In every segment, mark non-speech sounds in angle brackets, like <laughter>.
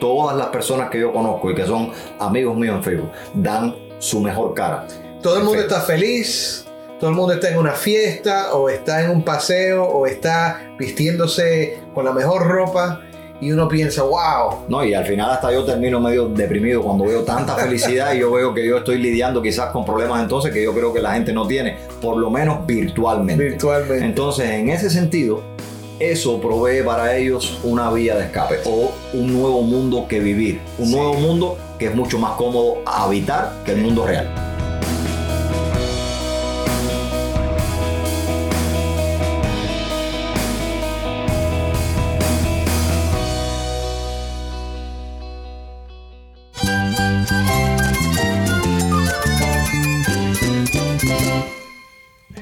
todas las personas que yo conozco y que son amigos míos en Facebook dan su mejor cara. Todo el mundo está feliz, todo el mundo está en una fiesta o está en un paseo o está vistiéndose con la mejor ropa y uno piensa, wow. No, y al final hasta yo termino medio deprimido cuando veo tanta <laughs> felicidad y yo veo que yo estoy lidiando quizás con problemas entonces que yo creo que la gente no tiene, por lo menos virtualmente. Virtualmente. Entonces, en ese sentido, eso provee para ellos una vía de escape o un nuevo mundo que vivir, un nuevo mundo que es mucho más cómodo habitar que el mundo real.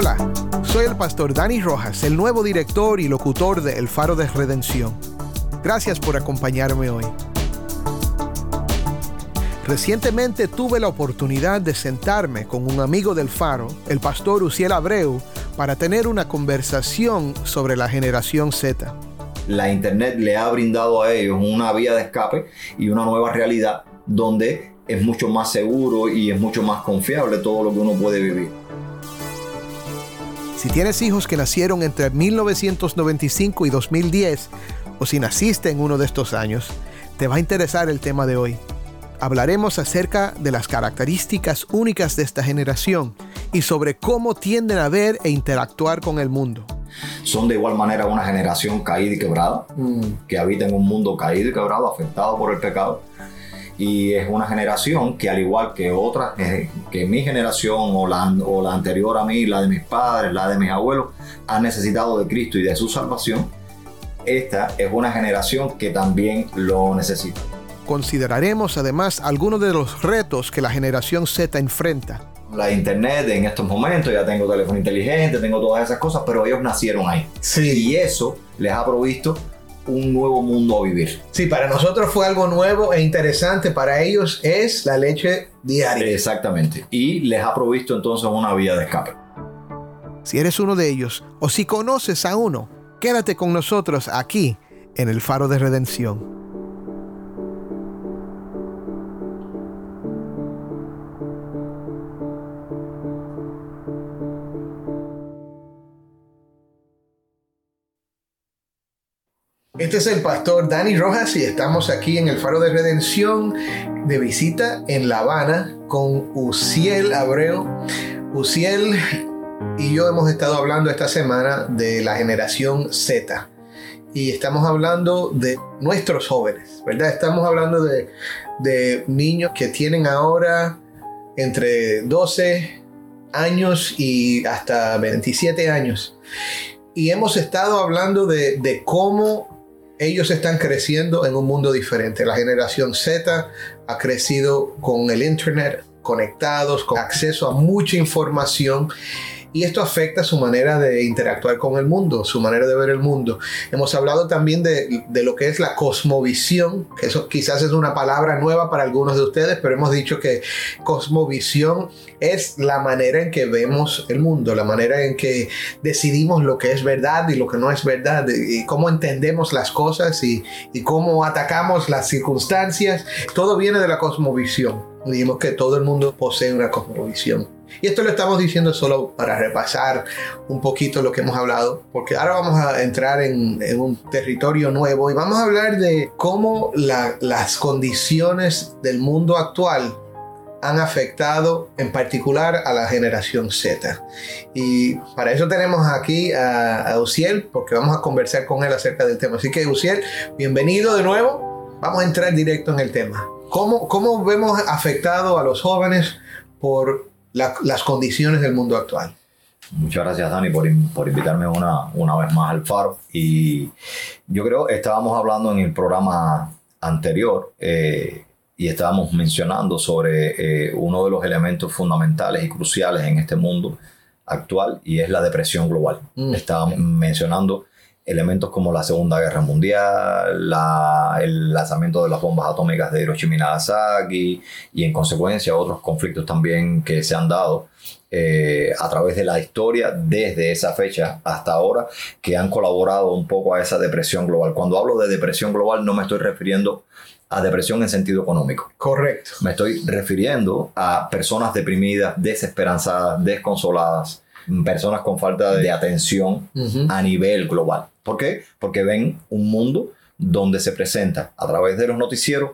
Hola, soy el pastor Dani Rojas, el nuevo director y locutor de El Faro de Redención. Gracias por acompañarme hoy. Recientemente tuve la oportunidad de sentarme con un amigo del Faro, el pastor Uciel Abreu, para tener una conversación sobre la generación Z. La Internet le ha brindado a ellos una vía de escape y una nueva realidad donde es mucho más seguro y es mucho más confiable todo lo que uno puede vivir. Si tienes hijos que nacieron entre 1995 y 2010, o si naciste en uno de estos años, te va a interesar el tema de hoy. Hablaremos acerca de las características únicas de esta generación y sobre cómo tienden a ver e interactuar con el mundo. Son de igual manera una generación caída y quebrada, que habita en un mundo caído y quebrado, afectado por el pecado. Y es una generación que al igual que otras, eh, que mi generación o la, o la anterior a mí, la de mis padres, la de mis abuelos, han necesitado de Cristo y de su salvación, esta es una generación que también lo necesita. Consideraremos además algunos de los retos que la generación Z enfrenta. La internet en estos momentos, ya tengo teléfono inteligente, tengo todas esas cosas, pero ellos nacieron ahí. Sí. Y eso les ha provisto un nuevo mundo a vivir. Sí, para nosotros fue algo nuevo e interesante. Para ellos es la leche diaria. Exactamente. Y les ha provisto entonces una vía de escape. Si eres uno de ellos o si conoces a uno, quédate con nosotros aquí en el Faro de Redención. Este es el pastor Dani Rojas y estamos aquí en el Faro de Redención de visita en La Habana con Uciel Abreu. Uciel y yo hemos estado hablando esta semana de la generación Z y estamos hablando de nuestros jóvenes, ¿verdad? Estamos hablando de, de niños que tienen ahora entre 12 años y hasta 27 años. Y hemos estado hablando de, de cómo ellos están creciendo en un mundo diferente. La generación Z ha crecido con el Internet, conectados, con acceso a mucha información. Y esto afecta su manera de interactuar con el mundo, su manera de ver el mundo. Hemos hablado también de, de, lo que es la cosmovisión, que eso quizás es una palabra nueva para algunos de ustedes, pero hemos dicho que cosmovisión es la manera en que vemos el mundo, la manera en que decidimos lo que es verdad y lo que no es verdad, y cómo entendemos las cosas y, y cómo atacamos las circunstancias. Todo viene de la cosmovisión. Dijimos que todo el mundo posee una cosmovisión. Y esto lo estamos diciendo solo para repasar un poquito lo que hemos hablado, porque ahora vamos a entrar en, en un territorio nuevo y vamos a hablar de cómo la, las condiciones del mundo actual han afectado en particular a la generación Z. Y para eso tenemos aquí a, a Uciel, porque vamos a conversar con él acerca del tema. Así que Uciel, bienvenido de nuevo. vamos a entrar directo en el tema. ¿Cómo, cómo vemos afectado a los jóvenes por las condiciones del mundo actual? Muchas gracias, Dani, por, por, invitarme una, una vez más al Faro. Y yo creo, estábamos hablando en el programa anterior eh, y estábamos mencionando sobre eh, uno de los elementos fundamentales y cruciales en este mundo actual y es la depresión global. Mm. Estábamos mencionando elementos como la Segunda Guerra Mundial, el lanzamiento de las bombas atómicas de Hiroshima y Nagasaki y en consecuencia otros conflictos también que se han dado eh, a través de la historia desde esa fecha hasta ahora que han colaborado un poco a esa depresión global. Cuando hablo de depresión global no me estoy refiriendo a depresión en sentido económico. Correcto. Me estoy refiriendo a personas deprimidas, desesperanzadas, desconsoladas, personas con falta de atención a nivel global. ¿Por qué? Porque ven un mundo donde se presenta a través de los noticieros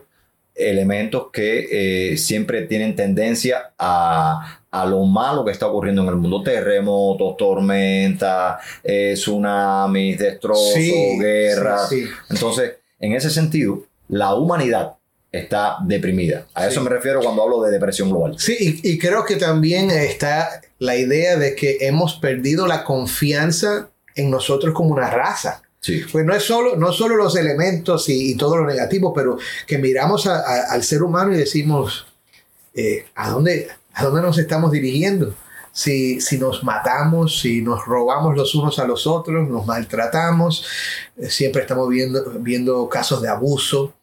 elementos que eh, siempre tienen tendencia a, lo malo que está ocurriendo en el mundo. Terremotos, tormentas, eh, tsunamis, destrozos, guerras. Entonces, en ese sentido, la humanidad está deprimida. A eso me refiero cuando hablo de depresión global. Sí, y, creo que también está la idea de que hemos perdido la confianza en nosotros como una raza. Sí. Pues no es solo, no solo los elementos y, todo lo negativo, pero que miramos al ser humano y decimos, eh, ¿a, dónde, ¿a dónde nos estamos dirigiendo? Si, si, nos matamos, si nos robamos los unos a los otros, nos maltratamos, eh, siempre estamos viendo, viendo casos de abuso,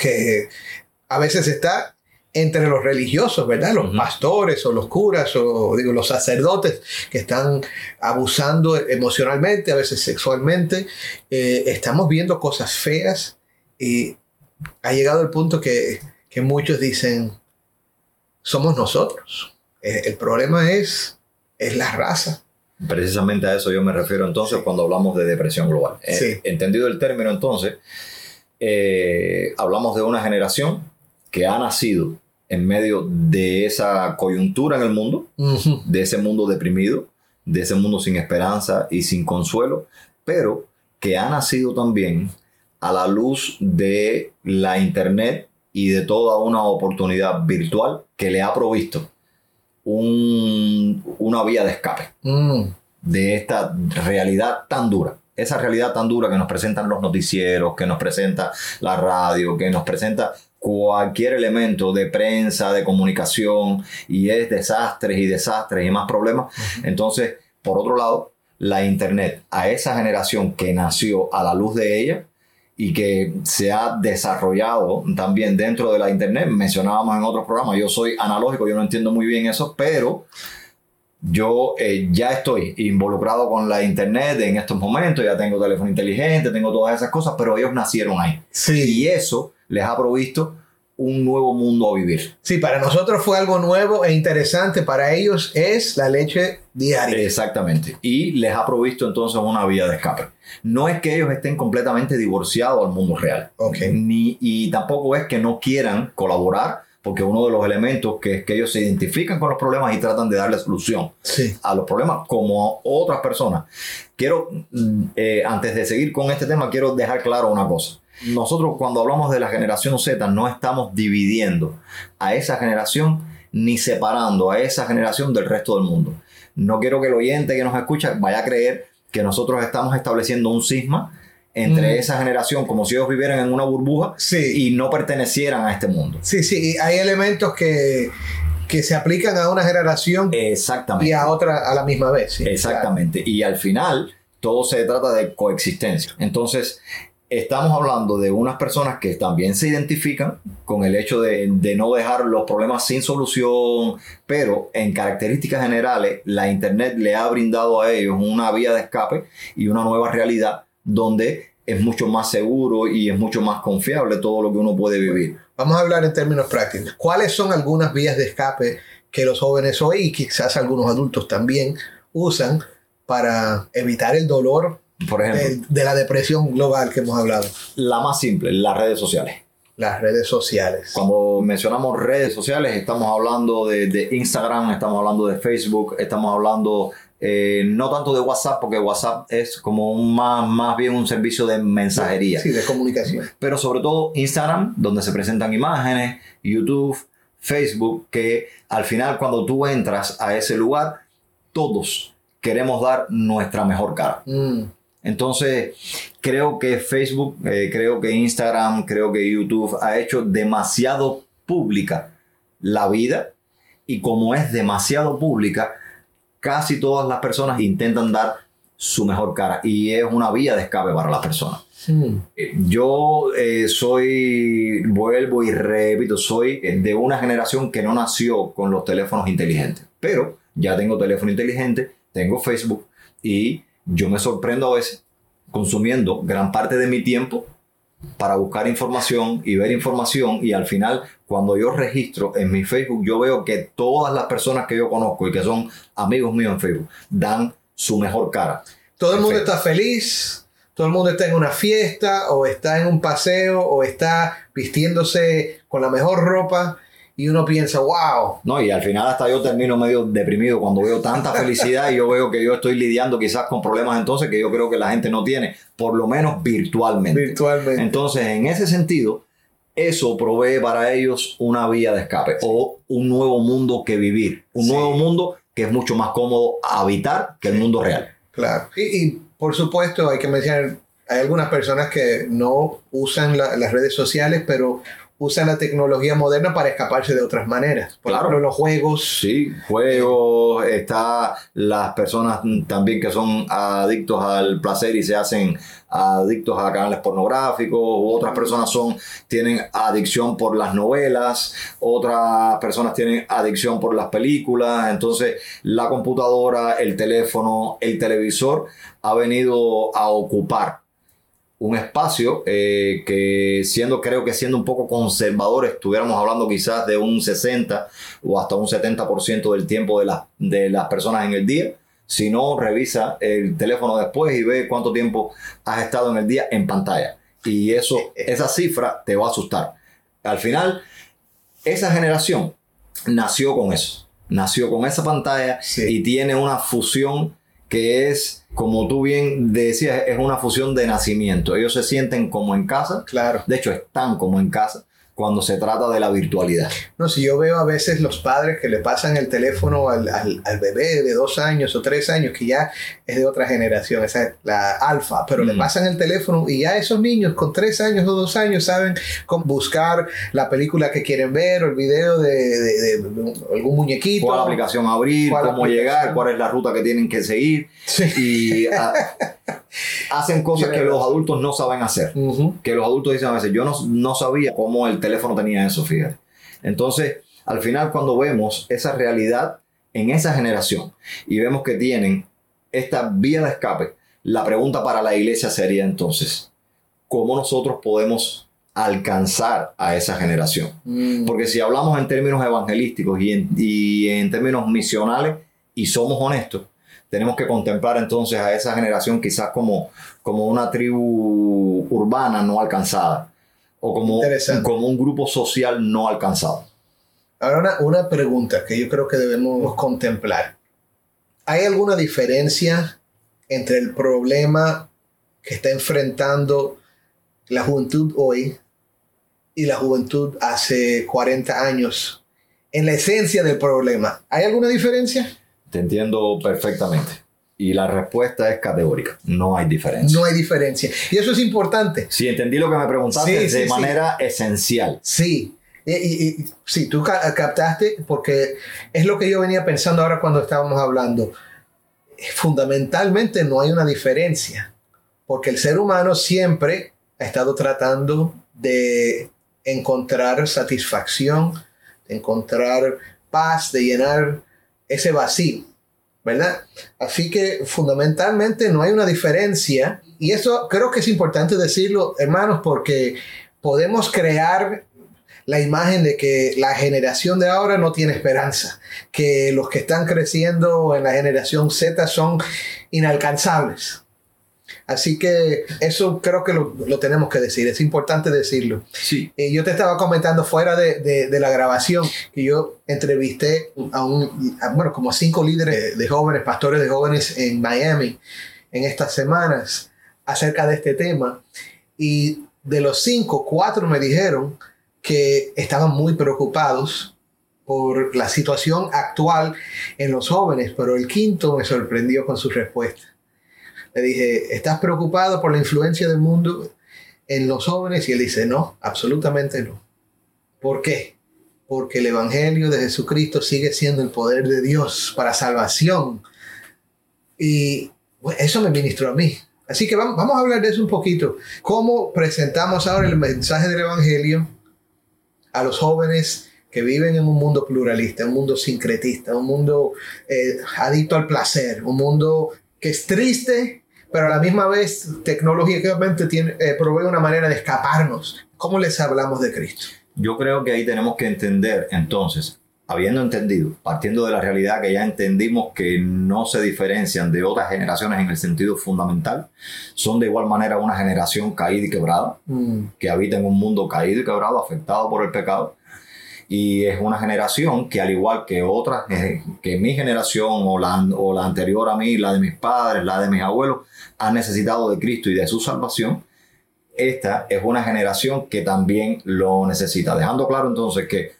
que a veces está entre los religiosos, ¿verdad? Los pastores o los curas o digo, los sacerdotes que están abusando emocionalmente, a veces sexualmente. Eh, estamos viendo cosas feas y ha llegado el punto que, que muchos dicen, somos nosotros. Eh, el problema es, es la raza. Precisamente a eso yo me refiero entonces cuando hablamos de depresión global. Eh, entendido el término entonces, hablamos de una generación que ha nacido en medio de esa coyuntura en el mundo, de ese mundo deprimido, de ese mundo sin esperanza y sin consuelo, pero que ha nacido también a la luz de la Internet y de toda una oportunidad virtual que le ha provisto una vía de escape mm. de esta realidad tan dura esa realidad tan dura que nos presentan los noticieros, que nos presenta la radio, que nos presenta cualquier elemento de prensa, de comunicación, y es desastres y desastres y más problemas. Entonces, por otro lado, la Internet a esa generación que nació a la luz de ella y que se ha desarrollado también dentro de la Internet, mencionábamos en otros programas, yo soy analógico, yo no entiendo muy bien eso, pero yo eh, ya estoy involucrado con la internet en estos momentos, ya tengo teléfono inteligente, tengo todas esas cosas, pero ellos nacieron ahí. Sí. Y eso les ha provisto un nuevo mundo a vivir. Sí, para nosotros fue algo nuevo e interesante, para ellos es la leche diaria. Exactamente. Y les ha provisto entonces una vía de escape. No es que ellos estén completamente divorciados al mundo real. Okay. Ni, y tampoco es que no quieran colaborar porque uno de los elementos que es que ellos se identifican con los problemas y tratan de darle solución a los problemas como otras personas. Quiero, mm, eh, antes de seguir con este tema, quiero dejar claro una cosa. Nosotros cuando hablamos de la generación Z no estamos dividiendo a esa generación ni separando a esa generación del resto del mundo. No quiero que el oyente que nos escucha vaya a creer que nosotros estamos estableciendo un cisma entre mm. esa generación, como si ellos vivieran en una burbuja y no pertenecieran a este mundo. Sí, sí, hay elementos que, que se aplican a una generación Exactamente. y a otra a la misma vez. Exactamente. Y al final todo se trata de coexistencia. Entonces, estamos hablando de unas personas que también se identifican con el hecho de, de, no dejar los problemas sin solución, pero en características generales, la Internet le ha brindado a ellos una vía de escape y una nueva realidad donde es mucho más seguro y es mucho más confiable todo lo que uno puede vivir. Vamos a hablar en términos prácticos. ¿Cuáles son algunas vías de escape que los jóvenes hoy y quizás algunos adultos también usan para evitar el dolor Por ejemplo, de, la depresión global que hemos hablado? La más simple, las redes sociales. Las redes sociales. Cuando mencionamos redes sociales, estamos hablando de, de Instagram, estamos hablando de Facebook, estamos hablando eh, no tanto de WhatsApp, porque WhatsApp es como un más, más bien un servicio de mensajería. Sí, de comunicación. Pero sobre todo Instagram, donde se presentan imágenes, YouTube, Facebook, que al final cuando tú entras a ese lugar, todos queremos dar nuestra mejor cara. Mm. Entonces, creo que Facebook, eh, creo que Instagram, creo que YouTube ha hecho demasiado pública la vida y como es demasiado pública, casi todas las personas intentan dar su mejor cara y es una vía de escape para las personas. Mm. Eh, Yo eh, soy, vuelvo y repito, soy de una generación que no nació con los teléfonos inteligentes, pero ya tengo teléfono inteligente, tengo Facebook y yo me sorprendo a veces consumiendo gran parte de mi tiempo para buscar información y ver información y al final cuando yo registro en mi Facebook yo veo que todas las personas que yo conozco y que son amigos míos en Facebook dan su mejor cara. Todo el mundo está feliz, todo el mundo está en una fiesta, o está en un paseo, o está vistiéndose con la mejor ropa, y uno piensa, wow, No, y al final hasta yo termino medio deprimido cuando veo tanta felicidad y yo veo que yo estoy lidiando quizás con problemas entonces que yo creo que la gente no tiene, por lo menos virtualmente. virtualmente. Entonces, en ese sentido, eso provee para ellos una vía de escape o un nuevo mundo que vivir, un Sí. nuevo mundo que es mucho más cómodo habitar que el mundo real. Claro. Y, y, por supuesto hay que mencionar, hay algunas personas que no usan la- las redes sociales, pero usan la tecnología moderna para escaparse de otras maneras. Por Claro. ejemplo, los juegos. Sí, juegos, está las personas también que son adictos al placer y se hacen adictos a canales pornográficos, otras personas son, tienen adicción por las novelas, otras personas tienen adicción por las películas, entonces la computadora, el teléfono, el televisor ha venido a ocupar un espacio eh, que siendo, creo que siendo un poco conservadores, estuviéramos hablando quizás de un 60 o hasta un 70% del tiempo de, las de las personas en el día. Si no, revisa el teléfono después y ve cuánto tiempo has estado en el día en pantalla. Y eso, <laughs> esa cifra te va a asustar. Al final, esa generación nació con eso. Nació con esa pantalla Sí. y tiene una fusión que es, como tú bien decías, es una fusión de nacimiento. Ellos se sienten como en casa. Claro. De hecho, están como en casa cuando se trata de la virtualidad. No, si yo veo a veces los padres que le pasan el teléfono al, al- al bebé de dos años o tres años, que ya es de otra generación, esa es la alfa, pero le Mm. pasan el teléfono y ya esos niños con tres años o dos años saben cómo buscar la película que quieren ver o el video de, de- de algún muñequito. cuál aplicación abrir, ¿Cuál cómo aplicación? llegar, cuál es la ruta que tienen que seguir Sí. y ah, <laughs> hacen cosas que los adultos no saben hacer. Que los adultos dicen a veces, yo no, no sabía cómo el teléfono tenía eso, fíjate. Entonces, al final cuando vemos esa realidad en esa generación y vemos que tienen esta vía de escape, la pregunta para la iglesia sería entonces, ¿cómo nosotros podemos alcanzar a esa generación? Mm. Porque si hablamos en términos evangelísticos y en, y en términos misionales y somos honestos, tenemos que contemplar entonces a esa generación quizás como, como una tribu urbana no alcanzada o como, como un grupo social no alcanzado. Ahora una, una pregunta que yo creo que debemos contemplar. ¿Hay alguna diferencia entre el problema que está enfrentando la juventud hoy y la juventud hace 40 años? En la esencia del problema, ¿hay alguna diferencia? Te entiendo perfectamente. Y la respuesta es categórica. No hay diferencia. No hay diferencia. Y eso es importante. Si entendí lo que me preguntaste Sí, de sí, sí. manera esencial. Sí. Y, y- y- sí, tú ca- captaste porque es lo que yo venía pensando ahora cuando estábamos hablando. Fundamentalmente no hay una diferencia, porque el ser humano siempre ha estado tratando de encontrar satisfacción, de encontrar paz, de llenar ese vacío, ¿verdad? Así que fundamentalmente no hay una diferencia y eso creo que es importante decirlo, hermanos, porque podemos crear la imagen de que la generación de ahora no tiene esperanza, que los que están creciendo en la generación Z son inalcanzables. Así que eso creo que lo, lo tenemos que decir, es importante decirlo. Sí. Eh, yo te estaba comentando fuera de, de, de, la grabación que yo entrevisté a un, a, bueno, como cinco líderes de jóvenes, pastores de jóvenes en Miami en estas semanas acerca de este tema. Y de los cinco, cuatro me dijeron que estaban muy preocupados por la situación actual en los jóvenes, pero el quinto me sorprendió con su respuesta. Le dije, ¿estás preocupado por la influencia del mundo en los jóvenes? Y él dice, no, absolutamente no. ¿Por qué? Porque el Evangelio de Jesucristo sigue siendo el poder de Dios para salvación. Y eso me ministró a mí. Así que vamos, vamos a hablar de eso un poquito. ¿Cómo presentamos ahora el mensaje del Evangelio a los jóvenes que viven en un mundo pluralista, un mundo sincretista, un mundo eh, adicto al placer, un mundo que es triste, pero a la misma vez tecnológicamente tiene, eh, provee una manera de escaparnos. ¿Cómo les hablamos de Cristo? Yo creo que ahí tenemos que entender entonces, habiendo entendido, partiendo de la realidad que ya entendimos que no se diferencian de otras generaciones en el sentido fundamental, son de igual manera una generación caída y quebrada, mm. que habita en un mundo caído y quebrado, afectado por el pecado, y es una generación que al igual que otras, eh, que mi generación o la, o la anterior a mí, la de mis padres, la de mis abuelos, han necesitado de Cristo y de su salvación, esta es una generación que también lo necesita. Dejando claro entonces que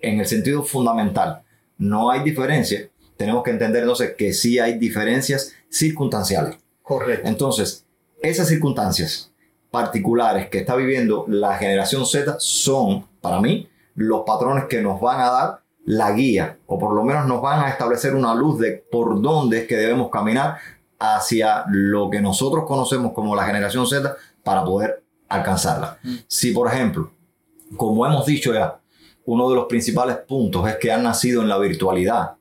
en el sentido fundamental no hay diferencia, tenemos que entender entonces que sí hay diferencias circunstanciales. Correcto. Entonces, esas circunstancias particulares que está viviendo la generación Z son, para mí, los patrones que nos van a dar la guía, o por lo menos nos van a establecer una luz de por dónde es que debemos caminar hacia lo que nosotros conocemos como la generación Z para poder alcanzarla. Mm. Si, por ejemplo, como hemos dicho ya, uno de los principales puntos es que han nacido en la virtualidad,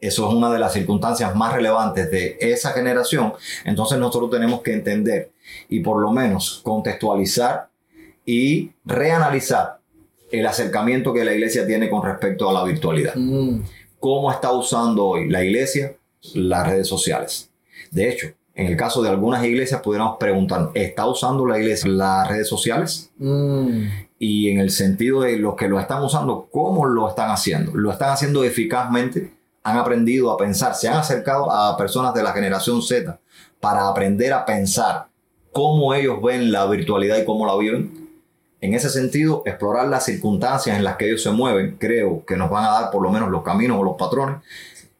eso es una de las circunstancias más relevantes de esa generación, entonces nosotros tenemos que entender y por lo menos contextualizar y reanalizar el acercamiento que la iglesia tiene con respecto a la virtualidad. Mm. ¿Cómo está usando hoy la iglesia las redes sociales? De hecho, en el caso de algunas iglesias pudiéramos preguntar, ¿está usando la iglesia las redes sociales? Mm. Y en el sentido de los que lo están usando, ¿cómo lo están haciendo? ¿Lo están haciendo eficazmente? ¿Han aprendido a pensar? ¿Se han acercado a personas de la generación Z para aprender a pensar cómo ellos ven la virtualidad y cómo la viven? En ese sentido, explorar las circunstancias en las que ellos se mueven, creo que nos van a dar por lo menos los caminos o los patrones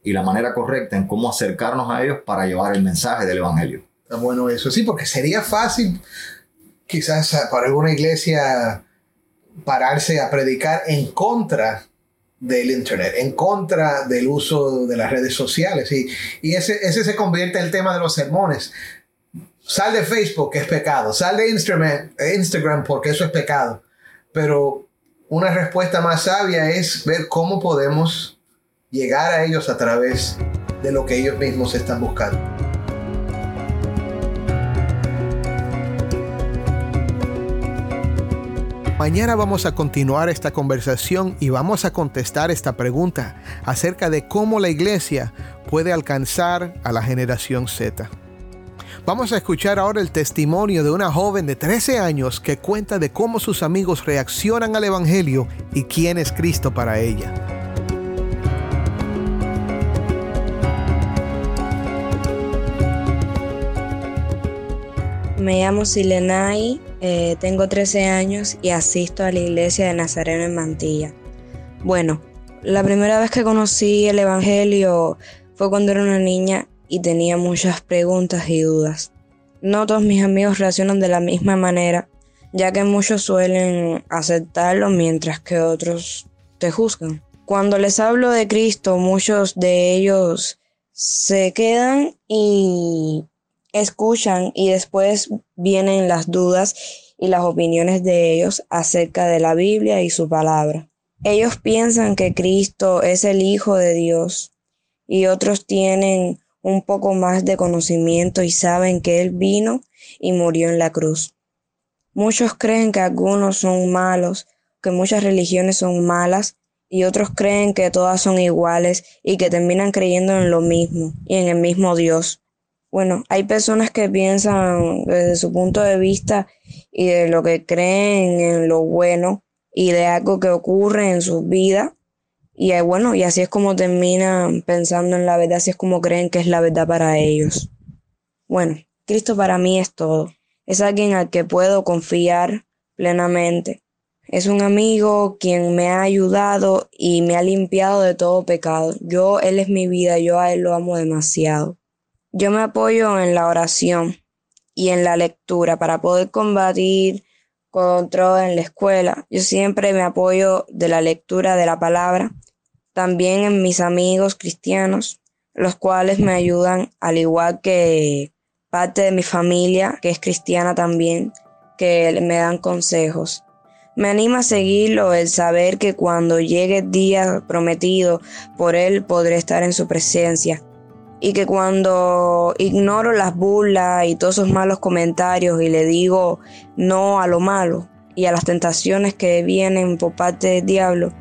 y la manera correcta en cómo acercarnos a ellos para llevar el mensaje del Evangelio. Bueno eso, sí, porque sería fácil quizás para alguna iglesia pararse a predicar en contra del Internet, en contra del uso de las redes sociales. Y, y ese, ese se convierte en el tema de los sermones. Sal de Facebook, que es pecado. Sal de Instagram, Instagram, porque eso es pecado. Pero una respuesta más sabia es ver cómo podemos llegar a ellos a través de lo que ellos mismos están buscando. Mañana vamos a continuar esta conversación y vamos a contestar esta pregunta acerca de cómo la iglesia puede alcanzar a la generación Z. Vamos a escuchar ahora el testimonio de una joven de 13 años que cuenta de cómo sus amigos reaccionan al Evangelio y quién es Cristo para ella. Me llamo Silenay, eh, tengo 13 años y asisto a la iglesia de Nazareno en Mantilla. Bueno, la primera vez que conocí el Evangelio fue cuando era una niña y tenía muchas preguntas y dudas. No todos mis amigos reaccionan de la misma manera, ya que muchos suelen aceptarlo mientras que otros te juzgan. Cuando les hablo de Cristo, muchos de ellos se quedan y escuchan y después vienen las dudas y las opiniones de ellos acerca de la Biblia y su palabra. Ellos piensan que Cristo es el Hijo de Dios y otros tienen un poco más de conocimiento y saben que Él vino y murió en la cruz. Muchos creen que algunos son malos, que muchas religiones son malas y otros creen que todas son iguales y que terminan creyendo en lo mismo y en el mismo Dios. Bueno, hay personas que piensan desde su punto de vista y de lo que creen en lo bueno y de algo que ocurre en su vida. Y eh, bueno, y así es como terminan pensando en la verdad, así es como creen que es la verdad para ellos. Bueno, Cristo para mí es todo. Es alguien al que puedo confiar plenamente. Es un amigo quien me ha ayudado y me ha limpiado de todo pecado. Yo, Él es mi vida, yo a Él lo amo demasiado. Yo me apoyo en la oración y en la lectura para poder combatir en la escuela. Yo siempre me apoyo de la lectura de la palabra, también en mis amigos cristianos, los cuales me ayudan, al igual que parte de mi familia, que es cristiana también, que me dan consejos. Me anima a seguirlo el saber que cuando llegue el día prometido por Él podré estar en su presencia y que cuando ignoro las burlas y todos esos malos comentarios y le digo no a lo malo y a las tentaciones que vienen por parte del diablo,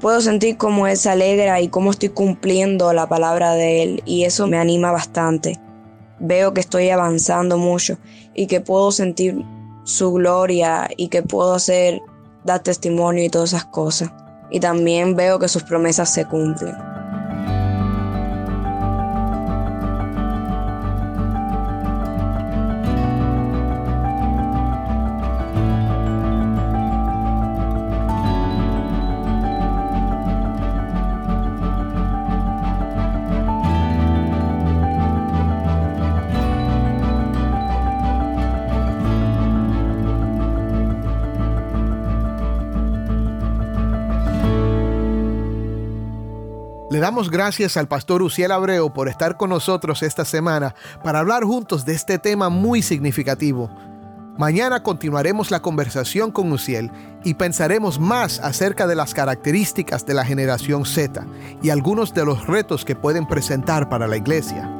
puedo sentir cómo Él se alegra y cómo estoy cumpliendo la palabra de Él y eso me anima bastante. Veo que estoy avanzando mucho y que puedo sentir su gloria y que puedo hacer, dar testimonio y todas esas cosas. Y también veo que sus promesas se cumplen. Le damos gracias al pastor Uciel Abreu por estar con nosotros esta semana para hablar juntos de este tema muy significativo. Mañana continuaremos la conversación con Uciel y pensaremos más acerca de las características de la generación Z y algunos de los retos que pueden presentar para la iglesia.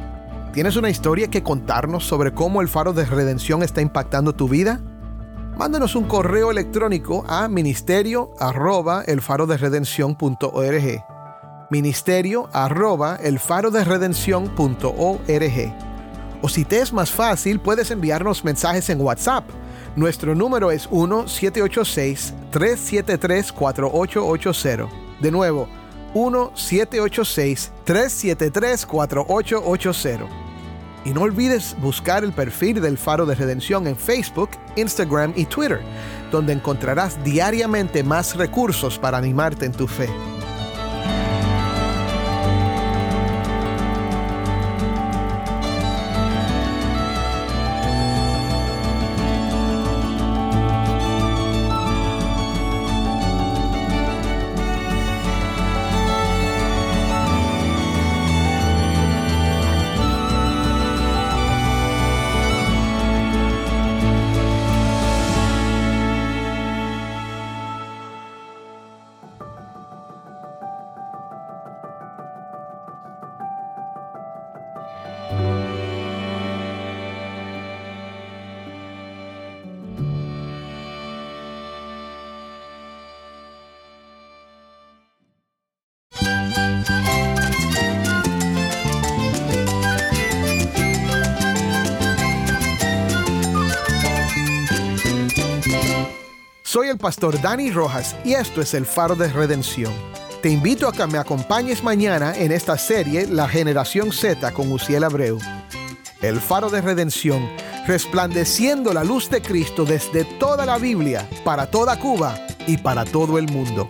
¿Tienes una historia que contarnos sobre cómo el faro de redención está impactando tu vida? Mándanos un correo electrónico a ministerio arroba el de redención.org. Ministerio arroba el de redención.org. O si te es más fácil, puedes enviarnos mensajes en WhatsApp. Nuestro número es 1-786-373-4880. De nuevo, 1-786-373-4880. Y no olvides buscar el perfil del Faro de Redención en Facebook, Instagram y Twitter, donde encontrarás diariamente más recursos para animarte en tu fe. Soy el pastor Dani Rojas y esto es el Faro de Redención. Te invito a que me acompañes mañana en esta serie La Generación Z con Uciel Abreu. El Faro de Redención, resplandeciendo la luz de Cristo desde toda la Biblia, para toda Cuba y para todo el mundo.